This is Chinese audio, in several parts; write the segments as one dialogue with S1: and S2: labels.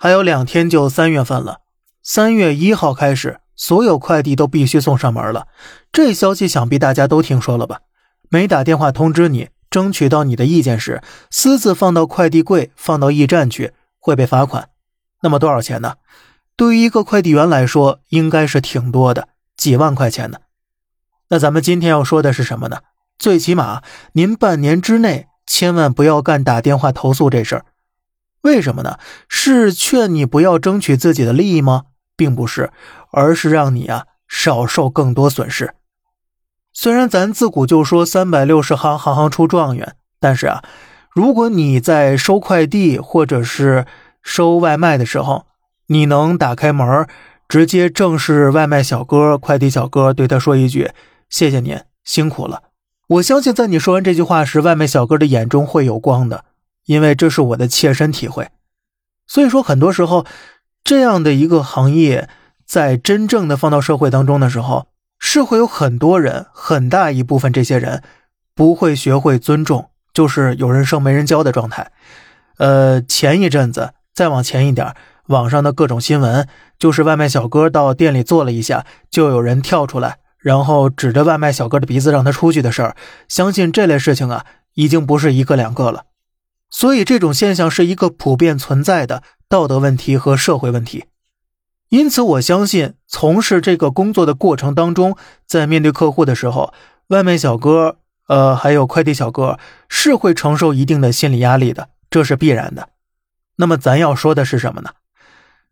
S1: 还有两天就三月份了，三月一号开始，所有快递都必须送上门了。这消息想必大家都听说了吧？没打电话通知你，争取到你的意见时，私自放到快递柜、放到驿站去，会被罚款。那么多少钱呢？对于一个快递员来说，应该是挺多的，几万块钱呢。那咱们今天要说的是什么呢？最起码您半年之内千万不要干打电话投诉这事儿。为什么呢？是劝你不要争取自己的利益吗？并不是，而是让你啊少受更多损失。虽然咱自古就说三百六十行，行行出状元，但是啊，如果你在收快递或者是收外卖的时候，你能打开门，直接正视外卖小哥、快递小哥，对他说一句：“谢谢您，辛苦了。”我相信，在你说完这句话时，外卖小哥的眼中会有光的。因为这是我的切身体会，所以说很多时候，这样的一个行业，在真正的放到社会当中的时候，是会有很多人，很大一部分这些人不会学会尊重，就是有人生没人教的状态。呃，前一阵子再往前一点，网上的各种新闻，就是外卖小哥到店里坐了一下，就有人跳出来，然后指着外卖小哥的鼻子让他出去的事儿。相信这类事情啊，已经不是一个两个了。所以，这种现象是一个普遍存在的道德问题和社会问题。因此，我相信从事这个工作的过程当中，在面对客户的时候，外卖小哥，呃，还有快递小哥是会承受一定的心理压力的，这是必然的。那么，咱要说的是什么呢？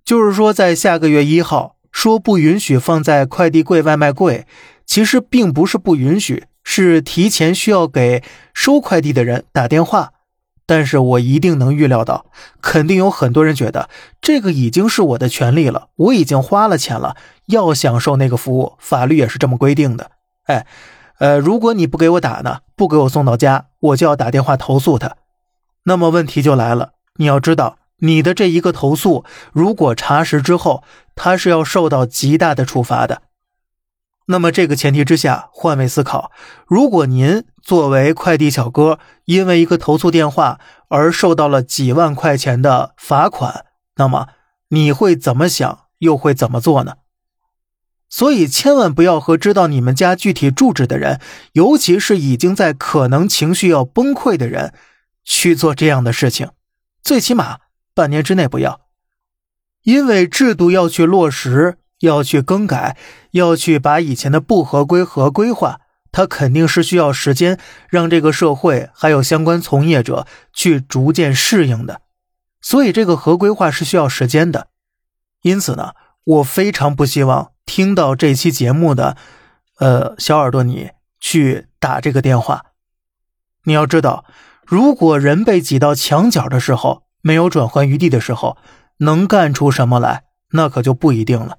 S1: 就是说，在下个月一号说不允许放在快递柜、外卖柜，其实并不是不允许，是提前需要给收快递的人打电话。但是我一定能预料到，肯定有很多人觉得这个已经是我的权利了，我已经花了钱了，要享受那个服务，法律也是这么规定的。哎，呃，如果你不给我打呢，不给我送到家，我就要打电话投诉他。那么问题就来了，你要知道，你的这一个投诉，如果查实之后，他是要受到极大的处罚的。那么这个前提之下，换位思考，如果您作为快递小哥，因为一个投诉电话而受到了几万块钱的罚款，那么你会怎么想，又会怎么做呢？所以千万不要和知道你们家具体住址的人，尤其是已经在可能情绪要崩溃的人，去做这样的事情，最起码半年之内不要，因为制度要去落实。要去更改，要去把以前的不合规合规化，它肯定是需要时间，让这个社会还有相关从业者去逐渐适应的。所以这个合规化是需要时间的。因此呢，我非常不希望听到这期节目的，呃，小耳朵你去打这个电话。你要知道，如果人被挤到墙角的时候，没有转换余地的时候，能干出什么来，那可就不一定了。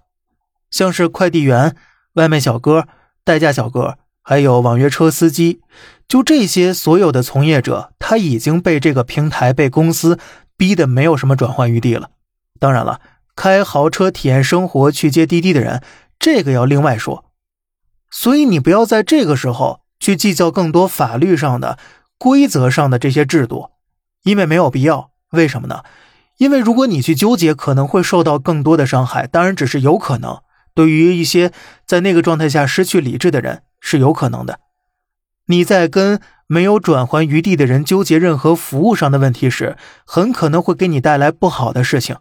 S1: 像是快递员、外卖小哥、代驾小哥，还有网约车司机，就这些所有的从业者，他已经被这个平台、被公司逼得没有什么转换余地了。当然了，开豪车体验生活、去接滴滴的人，这个要另外说。所以你不要在这个时候去计较更多法律上的、规则上的这些制度，因为没有必要。为什么呢？因为如果你去纠结，可能会受到更多的伤害。当然，只是有可能。对于一些在那个状态下失去理智的人是有可能的。你在跟没有转还余地的人纠结任何服务上的问题时，很可能会给你带来不好的事情。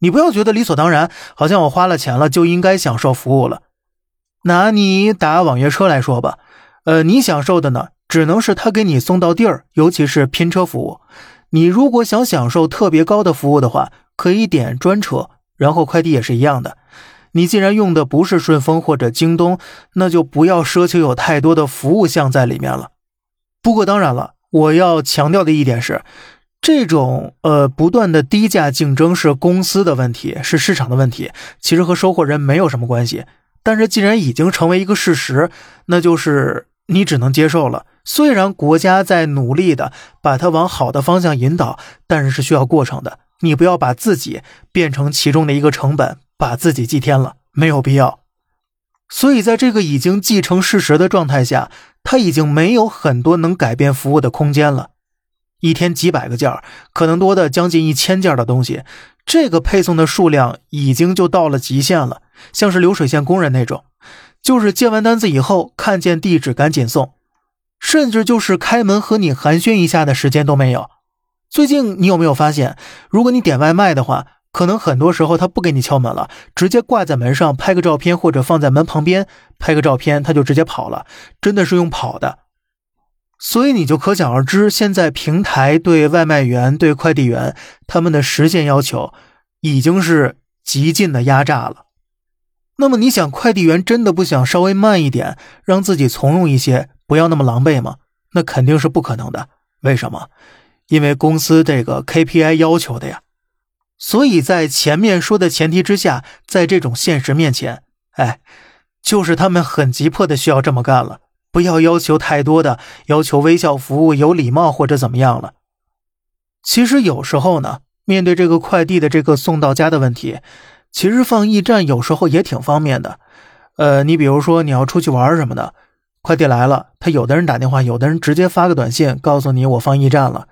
S1: 你不要觉得理所当然，好像我花了钱了就应该享受服务了。拿你打网约车来说吧，呃，你享受的呢，只能是他给你送到地儿，尤其是拼车服务。你如果想享受特别高的服务的话，可以点专车，然后快递也是一样的。你既然用的不是顺丰或者京东，那就不要奢求有太多的服务项在里面了。不过当然了，我要强调的一点是，这种呃不断的低价竞争是公司的问题，是市场的问题，其实和收货人没有什么关系。但是既然已经成为一个事实，那就是你只能接受了。虽然国家在努力的把它往好的方向引导，但是是需要过程的。你不要把自己变成其中的一个成本。把自己祭天了，没有必要。所以，在这个已经既成事实的状态下，他已经没有很多能改变服务的空间了。一天几百个件可能多的将近一千件的东西，这个配送的数量已经就到了极限了，像是流水线工人那种，就是接完单子以后看见地址赶紧送，甚至就是开门和你寒暄一下的时间都没有。最近你有没有发现，如果你点外卖的话，可能很多时候他不给你敲门了，直接挂在门上拍个照片，或者放在门旁边拍个照片，他就直接跑了，真的是用跑的。所以你就可想而知，现在平台对外卖员、对快递员他们的时限要求已经是极尽的压榨了。那么你想，快递员真的不想稍微慢一点，让自己从容一些，不要那么狼狈吗？那肯定是不可能的。为什么？因为公司这个 KPI 要求的呀。所以在前面说的前提之下，在这种现实面前，哎，就是他们很急迫的需要这么干了。不要要求太多的，要求微笑服务、有礼貌或者怎么样了。其实有时候呢，面对这个快递的这个送到家的问题，其实放驿站有时候也挺方便的。呃，你比如说你要出去玩什么的，快递来了，他有的人打电话，有的人直接发个短信告诉你我放驿站了，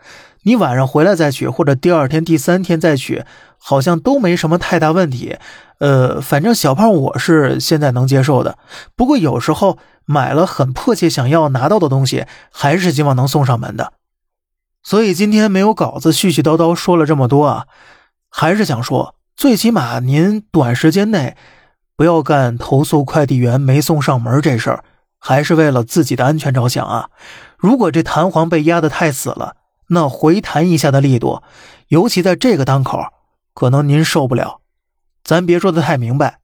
S1: 你晚上回来再取，或者第二天、第三天再取，好像都没什么太大问题。呃，反正小胖我是现在能接受的，不过有时候。买了很迫切想要拿到的东西，还是希望能送上门的。所以今天没有稿子，絮絮叨叨说了这么多啊，还是想说，最起码您短时间内不要干投诉快递员没送上门这事儿，还是为了自己的安全着想啊。如果这弹簧被压得太死了，那回弹一下的力度，尤其在这个当口，可能您受不了。咱别说的太明白，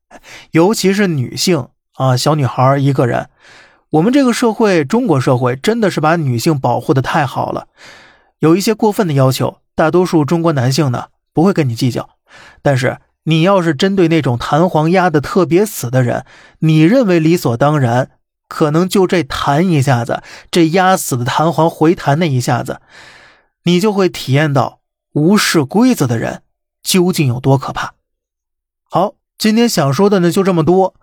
S1: 尤其是女性。啊，小女孩一个人，我们这个社会，中国社会真的是把女性保护的太好了。有一些过分的要求，大多数中国男性呢不会跟你计较。但是你要是针对那种弹簧压的特别死的人，你认为理所当然，可能就这弹一下子，这压死的弹簧回弹那一下子，你就会体验到无视规则的人究竟有多可怕。好，今天想说的呢就这么多。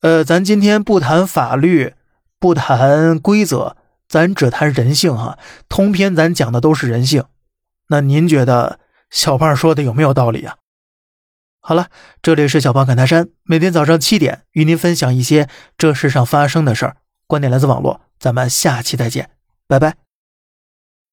S1: 呃，咱今天不谈法律，不谈规则，咱只谈人性哈。通篇咱讲的都是人性，那您觉得小胖说的有没有道理啊？好了，这里是小胖侃大山，每天早上七点与您分享一些这世上发生的事儿，观点来自网络，咱们下期再见，拜拜。